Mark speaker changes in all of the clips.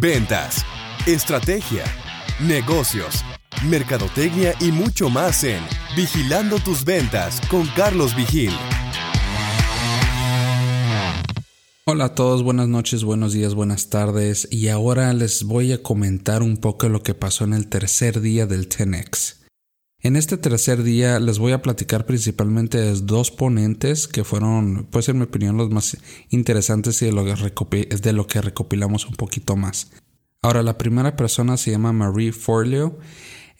Speaker 1: ventas, estrategia, negocios, mercadotecnia y mucho más en Vigilando tus ventas con Carlos Vigil.
Speaker 2: Hola a todos, buenas noches, buenos días, buenas tardes y ahora les voy a comentar un poco lo que pasó en el tercer día del 10X. En este tercer día les voy a platicar principalmente de dos ponentes que fueron, pues en mi opinión, los más interesantes y de lo que, lo que recopilamos un poquito más. Ahora, la primera persona se llama Marie Forleo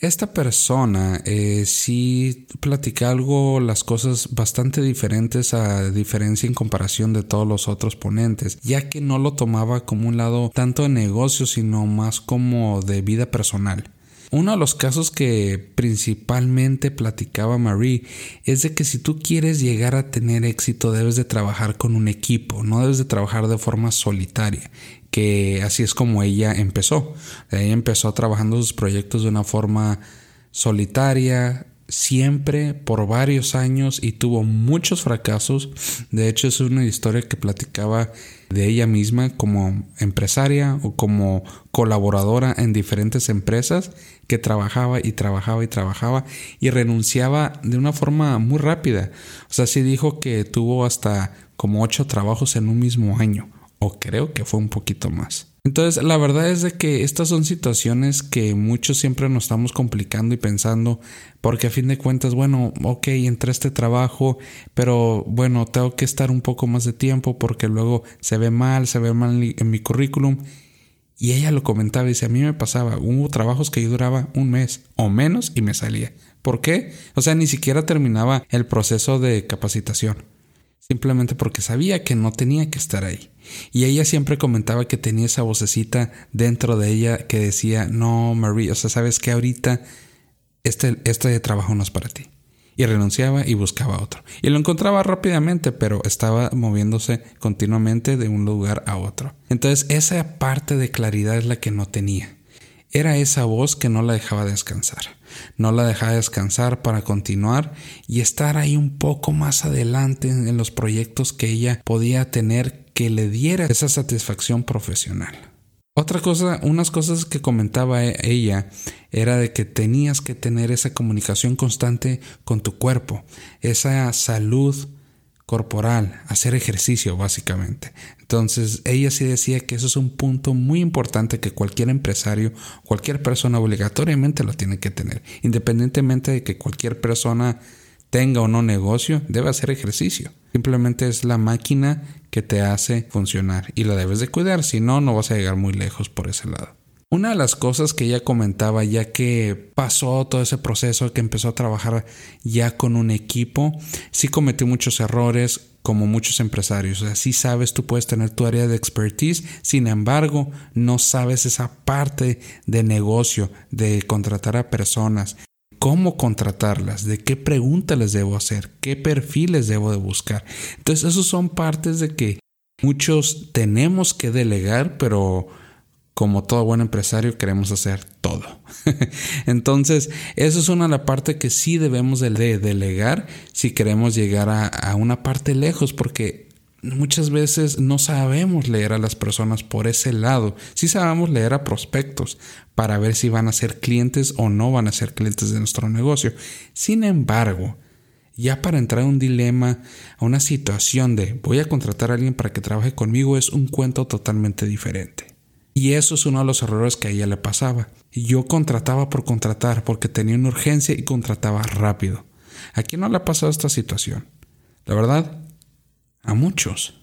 Speaker 2: esta persona eh, sí platica algo, las cosas bastante diferentes a diferencia en comparación de todos los otros ponentes, ya que no lo tomaba como un lado tanto de negocio, sino más como de vida personal. Uno de los casos que principalmente platicaba Marie es de que si tú quieres llegar a tener éxito debes de trabajar con un equipo, no debes de trabajar de forma solitaria que así es como ella empezó. Ella empezó trabajando sus proyectos de una forma solitaria, siempre por varios años y tuvo muchos fracasos. De hecho, es una historia que platicaba de ella misma como empresaria o como colaboradora en diferentes empresas que trabajaba y trabajaba y trabajaba y renunciaba de una forma muy rápida. O sea, sí dijo que tuvo hasta como ocho trabajos en un mismo año o creo que fue un poquito más. Entonces, la verdad es de que estas son situaciones que muchos siempre nos estamos complicando y pensando, porque a fin de cuentas, bueno, ok, entré a este trabajo, pero bueno, tengo que estar un poco más de tiempo porque luego se ve mal, se ve mal en mi currículum. Y ella lo comentaba y dice, a mí me pasaba, hubo trabajos que yo duraba un mes o menos y me salía. ¿Por qué? O sea, ni siquiera terminaba el proceso de capacitación simplemente porque sabía que no tenía que estar ahí. Y ella siempre comentaba que tenía esa vocecita dentro de ella que decía, no, Marie, o sea, sabes que ahorita este, este trabajo no es para ti. Y renunciaba y buscaba otro. Y lo encontraba rápidamente, pero estaba moviéndose continuamente de un lugar a otro. Entonces esa parte de claridad es la que no tenía. Era esa voz que no la dejaba descansar no la dejaba descansar para continuar y estar ahí un poco más adelante en los proyectos que ella podía tener que le diera esa satisfacción profesional. Otra cosa, unas cosas que comentaba e-, ella era de que tenías que tener esa comunicación constante con tu cuerpo, esa salud corporal, hacer ejercicio básicamente. Entonces ella sí decía que eso es un punto muy importante que cualquier empresario, cualquier persona obligatoriamente lo tiene que tener. Independientemente de que cualquier persona tenga o no negocio, debe hacer ejercicio. Simplemente es la máquina que te hace funcionar y la debes de cuidar, si no, no vas a llegar muy lejos por ese lado. Una de las cosas que ella comentaba ya que pasó todo ese proceso, que empezó a trabajar ya con un equipo, sí cometió muchos errores como muchos empresarios. O sea, sí sabes, tú puedes tener tu área de expertise, sin embargo, no sabes esa parte de negocio, de contratar a personas, cómo contratarlas, de qué preguntas les debo hacer, qué perfiles debo de buscar. Entonces, esos son partes de que muchos tenemos que delegar, pero como todo buen empresario queremos hacer todo. Entonces, eso es una de las partes que sí debemos de delegar si queremos llegar a, una parte lejos, porque muchas veces no sabemos leer a las personas por ese lado. Sí sabemos leer a prospectos para ver si van a ser clientes o no van a ser clientes de nuestro negocio. Sin embargo, ya para entrar a un dilema, a una situación de voy a contratar a alguien para que trabaje conmigo, es un cuento totalmente diferente. Y eso es uno de los errores que a ella le pasaba. Yo contrataba por contratar porque tenía una urgencia y contrataba rápido. ¿A quién no le ha pasado esta situación? La verdad, a muchos.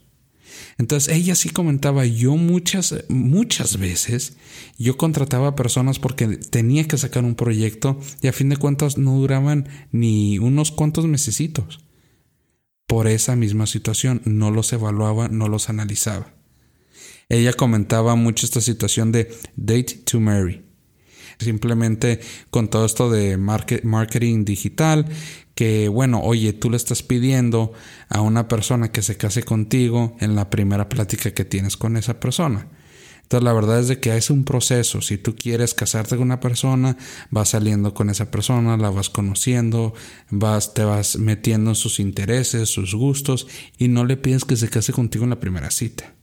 Speaker 2: Entonces ella sí comentaba, yo muchas, muchas veces, yo contrataba personas porque tenía que sacar un proyecto y a fin de cuentas no duraban ni unos cuantos mesecitos. Por esa misma situación, no los evaluaba, no los analizaba. Ella comentaba mucho esta situación de date to marry. Simplemente con todo esto de marketing digital, que bueno, oye, tú le estás pidiendo a una persona que se case contigo en la primera plática que tienes con esa persona. Entonces la verdad es de que es un proceso. Si tú quieres casarte con una persona, vas saliendo con esa persona, la vas conociendo, vas, te vas metiendo en sus intereses, sus gustos y no le pides que se case contigo en la primera cita.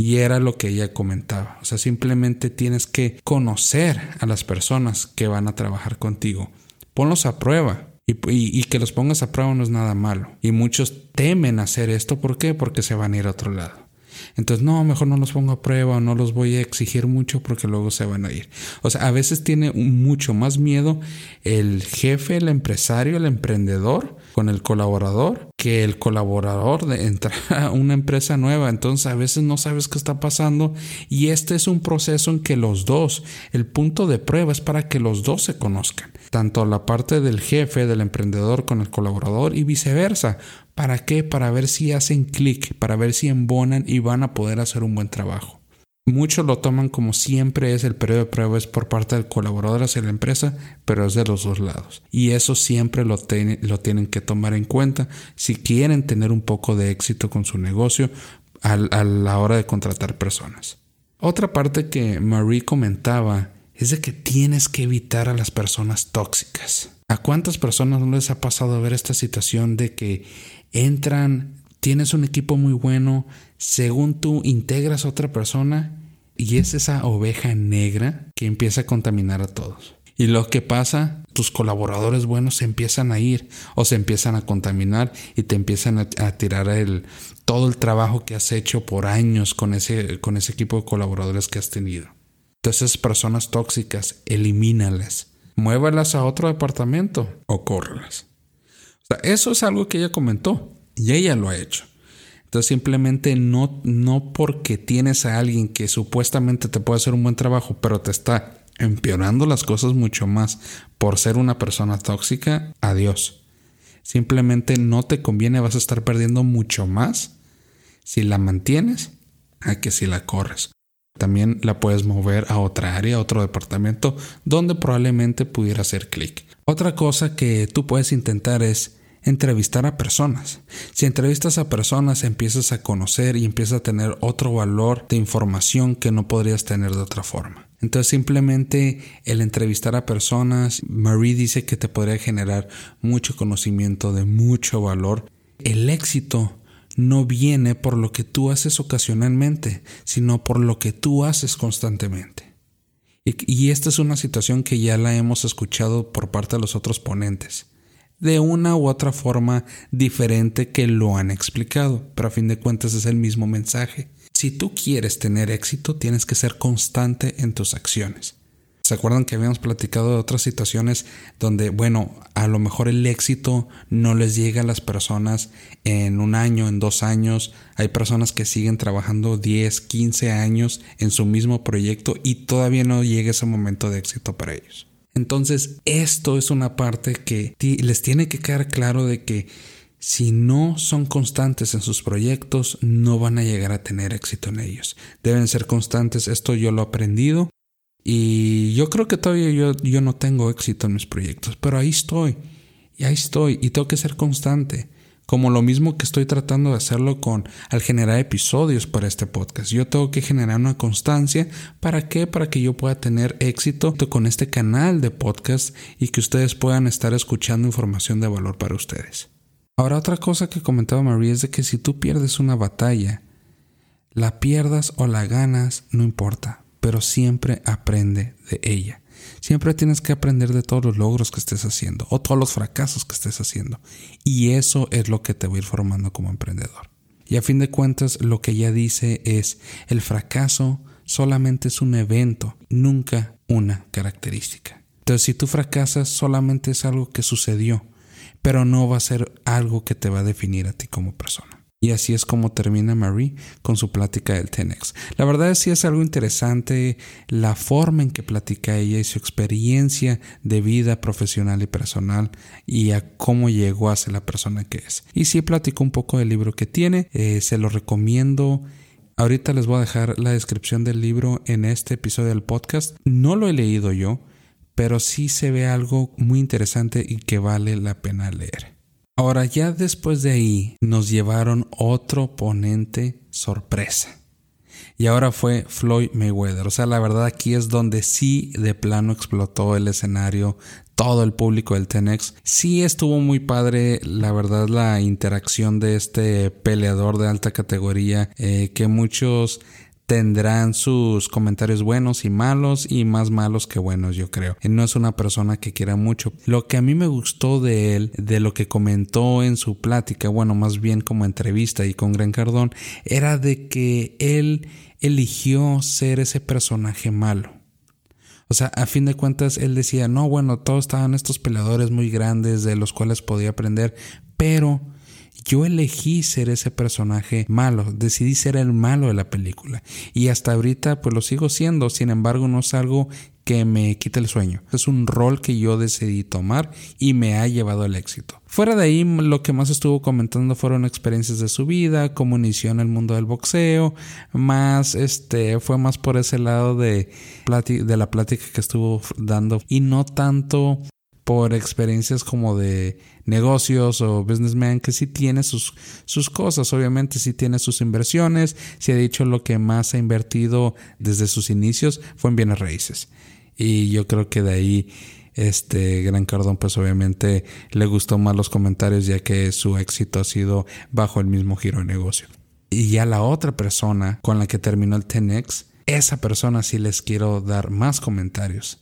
Speaker 2: Y era lo que ella comentaba. O sea, simplemente tienes que conocer a las personas que van a trabajar contigo. Ponlos a prueba. Y, que los pongas a prueba no es nada malo. Y muchos temen hacer esto. ¿Por qué? Porque se van a ir a otro lado. Entonces, no, mejor no los pongo a prueba o no los voy a exigir mucho porque luego se van a ir. O sea, a veces tiene mucho más miedo el jefe, el empresario, el emprendedor con el colaborador que el colaborador de entrar a una empresa nueva. Entonces, a veces no sabes qué está pasando y este es un proceso en que los dos, el punto de prueba es para que los dos se conozcan. Tanto la parte del jefe, del emprendedor con el colaborador y viceversa ¿Para qué? Para ver si hacen clic, para ver si embonan y van a poder hacer un buen trabajo. Muchos lo toman como siempre es el periodo de prueba es por parte del colaborador hacia la empresa, pero es de los dos lados. Y eso siempre lo, lo tienen que tomar en cuenta si quieren tener un poco de éxito con su negocio a la hora de contratar personas. Otra parte que Marie comentaba es de que tienes que evitar a las personas tóxicas. ¿A cuántas personas no les ha pasado ver esta situación de que entran, tienes un equipo muy bueno, según tú integras a otra persona y es esa oveja negra que empieza a contaminar a todos. Y lo que pasa, tus colaboradores buenos se empiezan a ir o se empiezan a contaminar y te empiezan a, tirar el, todo el trabajo que has hecho por años con ese, con ese equipo de colaboradores que has tenido. Entonces, personas tóxicas, elimínalas. Muévalas a otro departamento o córrelas eso es algo que ella comentó y ella lo ha hecho. Entonces simplemente no, no porque tienes a alguien que supuestamente te puede hacer un buen trabajo, pero te está empeorando las cosas mucho más por ser una persona tóxica, adiós. Simplemente no te conviene, vas a estar perdiendo mucho más si la mantienes a que si la corres. También la puedes mover a otra área, a otro departamento, donde probablemente pudiera hacer clic. Otra cosa que tú puedes intentar es entrevistar a personas. Si entrevistas a personas empiezas a conocer y empiezas a tener otro valor de información que no podrías tener de otra forma. Entonces simplemente el entrevistar a personas, Marie dice que te podría generar mucho conocimiento de mucho valor. El éxito no viene por lo que tú haces ocasionalmente, sino por lo que tú haces constantemente. Y, esta es una situación que ya la hemos escuchado por parte de los otros ponentes de una u otra forma diferente que lo han explicado, pero a fin de cuentas es el mismo mensaje. Si tú quieres tener éxito, tienes que ser constante en tus acciones. ¿Se acuerdan que habíamos platicado de otras situaciones donde, bueno, a lo mejor el éxito no les llega a las personas en un año, en dos años? Hay personas que siguen trabajando 10, 15 años en su mismo proyecto y todavía no llega ese momento de éxito para ellos. Entonces, esto es una parte que les tiene que quedar claro de que si no son constantes en sus proyectos, no van a llegar a tener éxito en ellos. Deben ser constantes, esto yo lo he aprendido y yo creo que todavía yo, yo no tengo éxito en mis proyectos, pero ahí estoy, y ahí estoy, y tengo que ser constante como lo mismo que estoy tratando de hacerlo con al generar episodios para este podcast. Yo tengo que generar una constancia para qué? Para que yo pueda tener éxito con este canal de podcast y que ustedes puedan estar escuchando información de valor para ustedes. Ahora otra cosa que comentaba María es de que si tú pierdes una batalla, la pierdas o la ganas, no importa, pero siempre aprende de ella. Siempre tienes que aprender de todos los logros que estés haciendo o todos los fracasos que estés haciendo. Y eso es lo que te va a ir formando como emprendedor. Y a fin de cuentas, lo que ella dice es, el fracaso solamente es un evento, nunca una característica. Entonces, si tú fracasas, solamente es algo que sucedió, pero no va a ser algo que te va a definir a ti como persona. Y así es como termina Marie con su plática del Tenex. La verdad es que es algo interesante la forma en que platica ella y su experiencia de vida profesional y personal y a cómo llegó a ser la persona que es. Y sí platico un poco del libro que tiene, eh, se lo recomiendo. Ahorita les voy a dejar la descripción del libro en este episodio del podcast. No lo he leído yo, pero sí se ve algo muy interesante y que vale la pena leer. Ahora ya después de ahí nos llevaron otro ponente sorpresa. Y ahora fue Floyd Mayweather. O sea, la verdad aquí es donde sí de plano explotó el escenario, todo el público del Tenex. Sí estuvo muy padre, la verdad, la interacción de este peleador de alta categoría, eh, que muchos tendrán sus comentarios buenos y malos y más malos que buenos, yo creo. Él no es una persona que quiera mucho. Lo que a mí me gustó de él, de lo que comentó en su plática, bueno, más bien como entrevista y con Gran Cardón, era de que él eligió ser ese personaje malo. O sea, a fin de cuentas, él decía, no, bueno, todos estaban estos peleadores muy grandes de los cuales podía aprender, pero yo elegí ser ese personaje malo, decidí ser el malo de la película. Y hasta ahorita pues lo sigo siendo, sin embargo no es algo que me quite el sueño, es un rol que yo decidí tomar y me ha llevado al éxito. Fuera de ahí lo que más estuvo comentando fueron experiencias de su vida, cómo inició en el mundo del boxeo, más este fue más por ese lado de, de la plática que estuvo dando. Y no tanto por experiencias como de negocios o businessman que sí tiene sus, sus cosas, obviamente sí tiene sus inversiones, sí ha dicho lo que más ha invertido desde sus inicios fue en bienes raíces. Y yo creo que de ahí este Gran Cardón pues obviamente le gustó más los comentarios ya que su éxito ha sido bajo el mismo giro de negocio. Y ya la otra persona con la que terminó el 10X, esa persona sí les quiero dar más comentarios.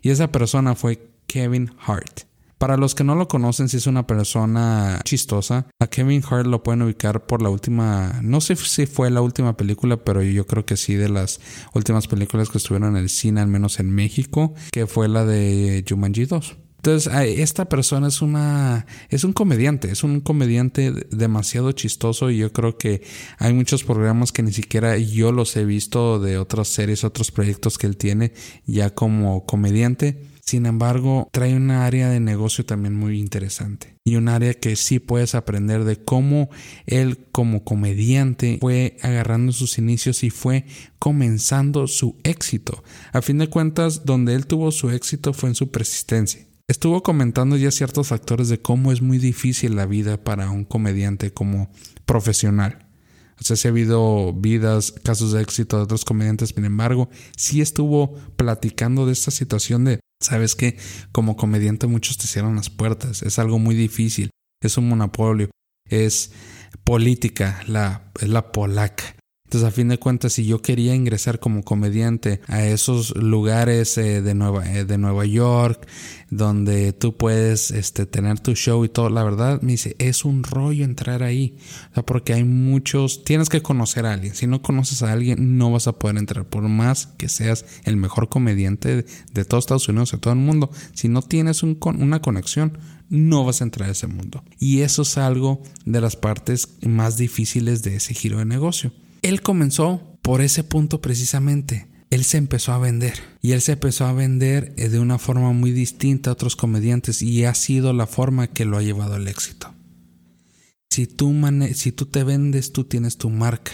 Speaker 2: Y esa persona fue Kevin Hart. Para los que no lo conocen, si es una persona chistosa, a Kevin Hart lo pueden ubicar por la última, no sé si fue la última película, pero yo creo que sí de las últimas películas que estuvieron en el cine, al menos en México, que fue la de Jumanji 2. Entonces, esta persona es una es un comediante, es un comediante demasiado chistoso y yo creo que hay muchos programas que ni siquiera yo los he visto de otras series, otros proyectos que él tiene ya como comediante sin embargo, trae una área de negocio también muy interesante y un área que sí puedes aprender de cómo él como comediante fue agarrando sus inicios y fue comenzando su éxito. A fin de cuentas, donde él tuvo su éxito fue en su persistencia. Estuvo comentando ya ciertos factores de cómo es muy difícil la vida para un comediante como profesional. O sea, si ha habido vidas, casos de éxito de otros comediantes, sin embargo, sí estuvo platicando de esta situación de Sabes que como comediante muchos te cierran las puertas, es algo muy difícil, es un monopolio, es política, la, es la polaca. Entonces, a fin de cuentas, si yo quería ingresar como comediante a esos lugares eh, de, Nueva, eh, de Nueva York, donde tú puedes este, tener tu show y todo, la verdad, me dice, es un rollo entrar ahí. O sea, porque hay muchos, tienes que conocer a alguien. Si no conoces a alguien, no vas a poder entrar. Por más que seas el mejor comediante de, de todos Estados Unidos, de todo el mundo, si no tienes un, una conexión, no vas a entrar a ese mundo. Y eso es algo de las partes más difíciles de ese giro de negocio. Él comenzó por ese punto precisamente. Él se empezó a vender y él se empezó a vender eh, de una forma muy distinta a otros comediantes y ha sido la forma que lo ha llevado al éxito. Si tú, si tú te vendes, tú tienes tu marca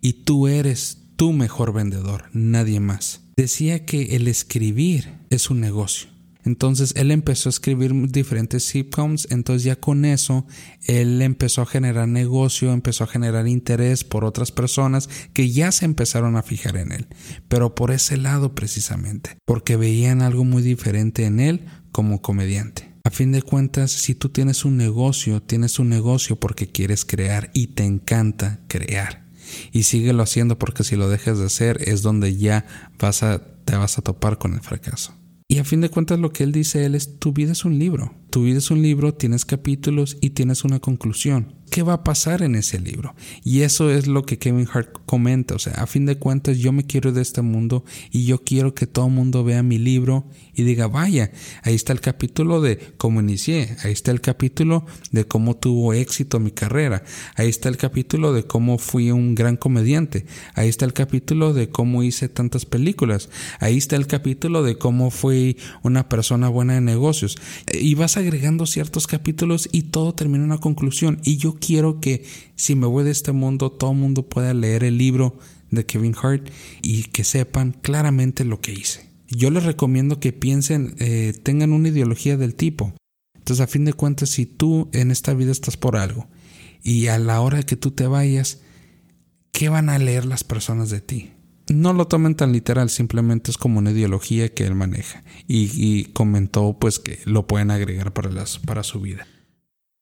Speaker 2: y tú eres tu mejor vendedor, nadie más. Decía que el escribir es un negocio entonces él empezó a escribir diferentes sitcoms, entonces ya con eso él empezó a generar negocio, empezó a generar interés por otras personas que ya se empezaron a fijar en él, pero por ese lado precisamente, porque veían algo muy diferente en él como comediante. A fin de cuentas, si tú tienes un negocio, tienes un negocio porque quieres crear y te encanta crear. Y síguelo haciendo porque si lo dejas de hacer es donde ya vas a, te vas a topar con el fracaso. Y a fin de cuentas lo que él dice él es, tu vida es un libro. Tu vida es un libro, tienes capítulos y tienes una conclusión. ¿Qué va a pasar en ese libro? Y eso es lo que Kevin Hart comenta. O sea, a fin de cuentas yo me quiero de este mundo y yo quiero que todo el mundo vea mi libro y diga, vaya, ahí está el capítulo de cómo inicié, ahí está el capítulo de cómo tuvo éxito mi carrera, ahí está el capítulo de cómo fui un gran comediante, ahí está el capítulo de cómo hice tantas películas, ahí está el capítulo de cómo fui una persona buena de negocios. Y vas agregando ciertos capítulos y todo termina en una conclusión. Y yo quiero que si me voy de este mundo, todo el mundo pueda leer el libro de Kevin Hart y que sepan claramente lo que hice. Yo les recomiendo que piensen, eh, tengan una ideología del tipo. Entonces, a fin de cuentas, si tú en esta vida estás por algo y a la hora que tú te vayas, ¿qué van a leer las personas de ti? no lo tomen tan literal, simplemente es como una ideología que él maneja y, comentó pues que lo pueden agregar para, las, para su vida.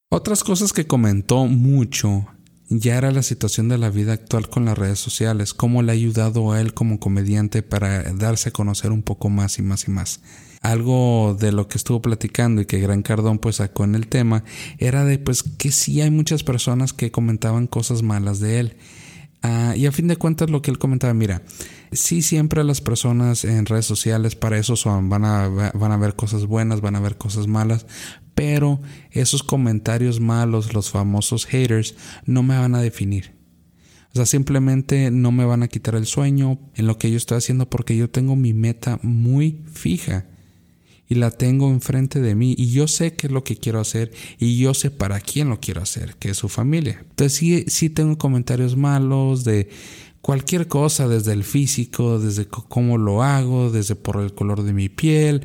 Speaker 2: Otras cosas que comentó mucho ya era la situación de la vida actual con las redes sociales, cómo le ha ayudado a él como comediante para darse a conocer un poco más y más y más. Algo de lo que estuvo platicando y que Gran Cardón pues sacó en el tema era de pues que sí hay muchas personas que comentaban cosas malas de él. Ah, y a fin de cuentas lo que él comentaba, mira, sí siempre las personas en redes sociales para eso son, van a, van a ver cosas buenas, van a ver cosas malas, pero esos comentarios malos, los famosos haters, no me van a definir. O sea, simplemente no me van a quitar el sueño en lo que yo estoy haciendo porque yo tengo mi meta muy fija y la tengo enfrente de mí y yo sé qué es lo que quiero hacer y yo sé para quién lo quiero hacer, que es su familia. Entonces sí, sí tengo comentarios malos de cualquier cosa, desde el físico, desde cómo lo hago, desde por el color de mi piel,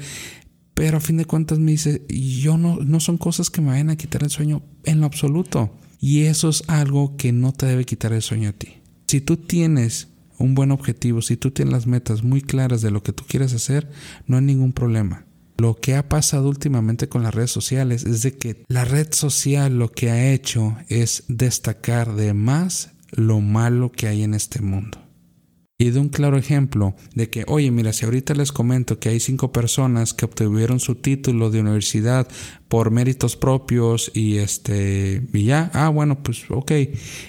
Speaker 2: pero a fin de cuentas me dice, yo no, no son cosas que me vayan a quitar el sueño en lo absoluto. Y eso es algo que no te debe quitar el sueño a ti. Si tú tienes un buen objetivo, si tú tienes las metas muy claras de lo que tú quieres hacer, no hay ningún problema. Lo que ha pasado últimamente con las redes sociales es de que la red social lo que ha hecho es destacar de más lo malo que hay en este mundo y de un claro ejemplo de que, oye, mira, si ahorita les comento que hay cinco personas que obtuvieron su título de universidad por méritos propios y este, y ya, ah, bueno, pues ok,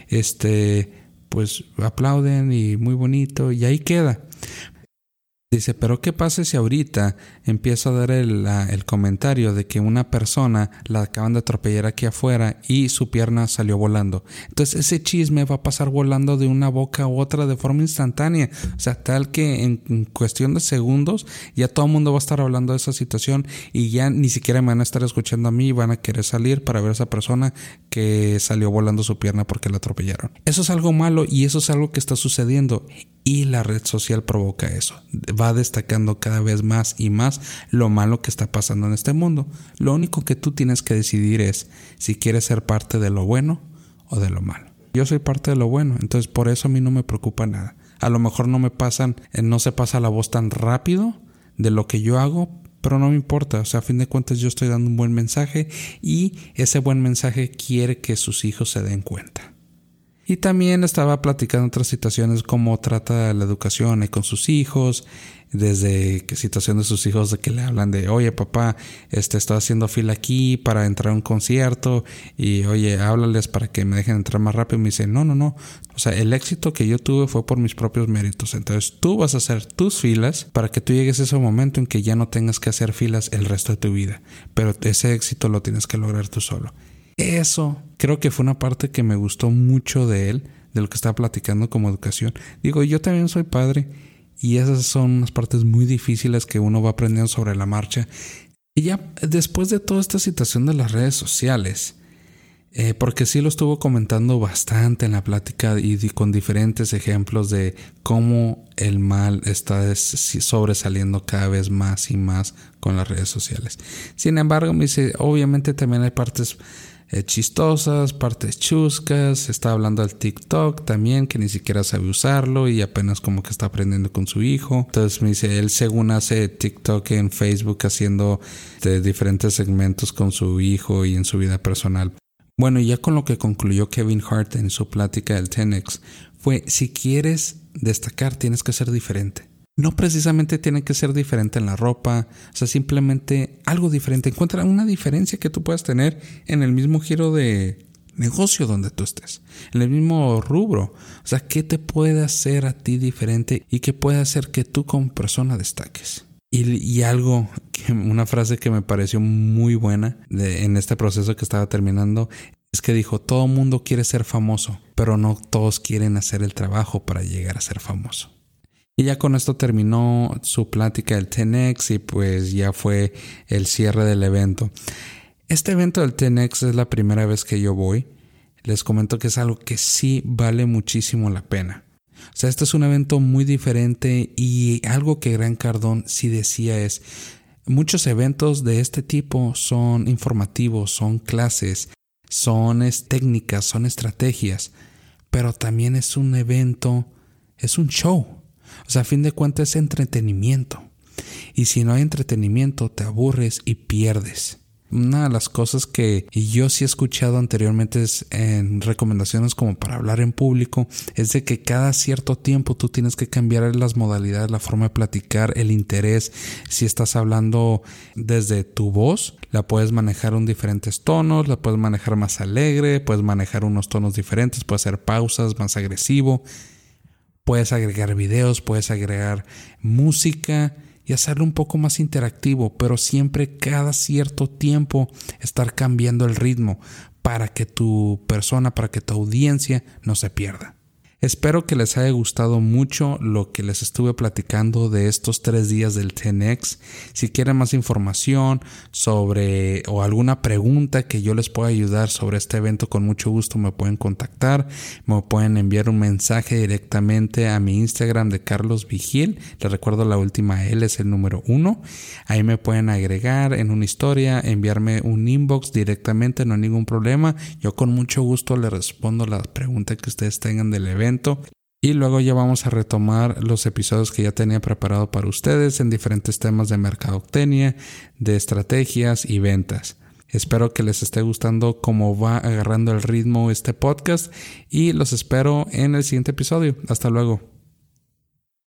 Speaker 2: este, pues aplauden y muy bonito y ahí queda. Dice, pero ¿qué pasa si ahorita empiezo a dar el, comentario de que una persona la acaban de atropellar aquí afuera y su pierna salió volando? Entonces ese chisme va a pasar volando de una boca a otra de forma instantánea. O sea, tal que en, cuestión de segundos ya todo el mundo va a estar hablando de esa situación y ya ni siquiera me van a estar escuchando a mí y van a querer salir para ver a esa persona que salió volando su pierna porque la atropellaron. Eso es algo malo y eso es algo que está sucediendo y la red social provoca eso. Va destacando cada vez más y más lo malo que está pasando en este mundo. Lo único que tú tienes que decidir es si quieres ser parte de lo bueno o de lo malo. Yo soy parte de lo bueno, entonces por eso a mí no me preocupa nada. A lo mejor no me pasan, eh, no se pasa la voz tan rápido de lo que yo hago, pero no me importa, o sea, a fin de cuentas yo estoy dando un buen mensaje y ese buen mensaje quiere que sus hijos se den cuenta. Y también estaba platicando otras situaciones como trata la educación con sus hijos, desde que situación de sus hijos de que le hablan de, oye papá, este estoy haciendo fila aquí para entrar a un concierto y oye, háblales para que me dejen entrar más rápido. Y me dice, no, no, no. O sea, el éxito que yo tuve fue por mis propios méritos. Entonces tú vas a hacer tus filas para que tú llegues a ese momento en que ya no tengas que hacer filas el resto de tu vida. Pero ese éxito lo tienes que lograr tú solo. Eso creo que fue una parte que me gustó mucho de él, de lo que estaba platicando como educación. Digo, yo también soy padre y esas son unas partes muy difíciles que uno va aprendiendo sobre la marcha. Y ya después de toda esta situación de las redes sociales, eh, porque sí lo estuvo comentando bastante en la plática y con diferentes ejemplos de cómo el mal está sobresaliendo cada vez más y más con las redes sociales. Sin embargo, me dice, obviamente también hay partes eh, chistosas, partes chuscas, está hablando del TikTok también, que ni siquiera sabe usarlo y apenas como que está aprendiendo con su hijo. Entonces me dice, él según hace TikTok en Facebook haciendo diferentes segmentos con su hijo y en su vida personal. Bueno, ya con lo que concluyó Kevin Hart en su plática del 10 fue, si quieres destacar, tienes que ser diferente. No precisamente tiene que ser diferente en la ropa, o sea, simplemente algo diferente. Encuentra una diferencia que tú puedas tener en el mismo giro de negocio donde tú estés, en el mismo rubro. O sea, ¿qué te puede hacer a ti diferente y qué puede hacer que tú como persona destaques? Y, algo, que, una frase que me pareció muy buena en este proceso que estaba terminando, es que dijo, todo mundo quiere ser famoso, pero no todos quieren hacer el trabajo para llegar a ser famoso. Y ya con esto terminó su plática del TENX y pues ya fue el cierre del evento. Este evento del TENX es la primera vez que yo voy. Les comento que es algo que sí vale muchísimo la pena. O sea, este es un evento muy diferente y algo que Gran Cardón sí decía es, muchos eventos de este tipo son informativos, son clases, son técnicas, son estrategias, pero también es un evento, es un show. O sea, a fin de cuentas es entretenimiento. Y si no hay entretenimiento, te aburres y pierdes. Una de las cosas que yo sí he escuchado anteriormente es en recomendaciones como para hablar en público es de que cada cierto tiempo tú tienes que cambiar las modalidades, la forma de platicar, el interés. Si estás hablando desde tu voz, la puedes manejar en diferentes tonos, la puedes manejar más alegre, puedes manejar unos tonos diferentes, puedes hacer pausas, más agresivo. Puedes agregar videos, puedes agregar música y hacerlo un poco más interactivo, pero siempre cada cierto tiempo estar cambiando el ritmo para que tu persona, para que tu audiencia no se pierda. Espero que les haya gustado mucho lo que les estuve platicando de estos tres días del 10X. Si quieren más información sobre o alguna pregunta que yo les pueda ayudar sobre este evento, con mucho gusto me pueden contactar. Me pueden enviar un mensaje directamente a mi Instagram de Carlos Vigil. Les recuerdo la última L es el número uno. Ahí me pueden agregar en una historia, enviarme un inbox directamente, no hay ningún problema. Yo con mucho gusto les respondo las preguntas que ustedes tengan del evento y luego ya vamos a retomar los episodios que ya tenía preparado para ustedes en diferentes temas de mercadotecnia, de estrategias y ventas. Espero que les esté gustando cómo va agarrando el ritmo este podcast y los espero en el siguiente episodio. Hasta luego.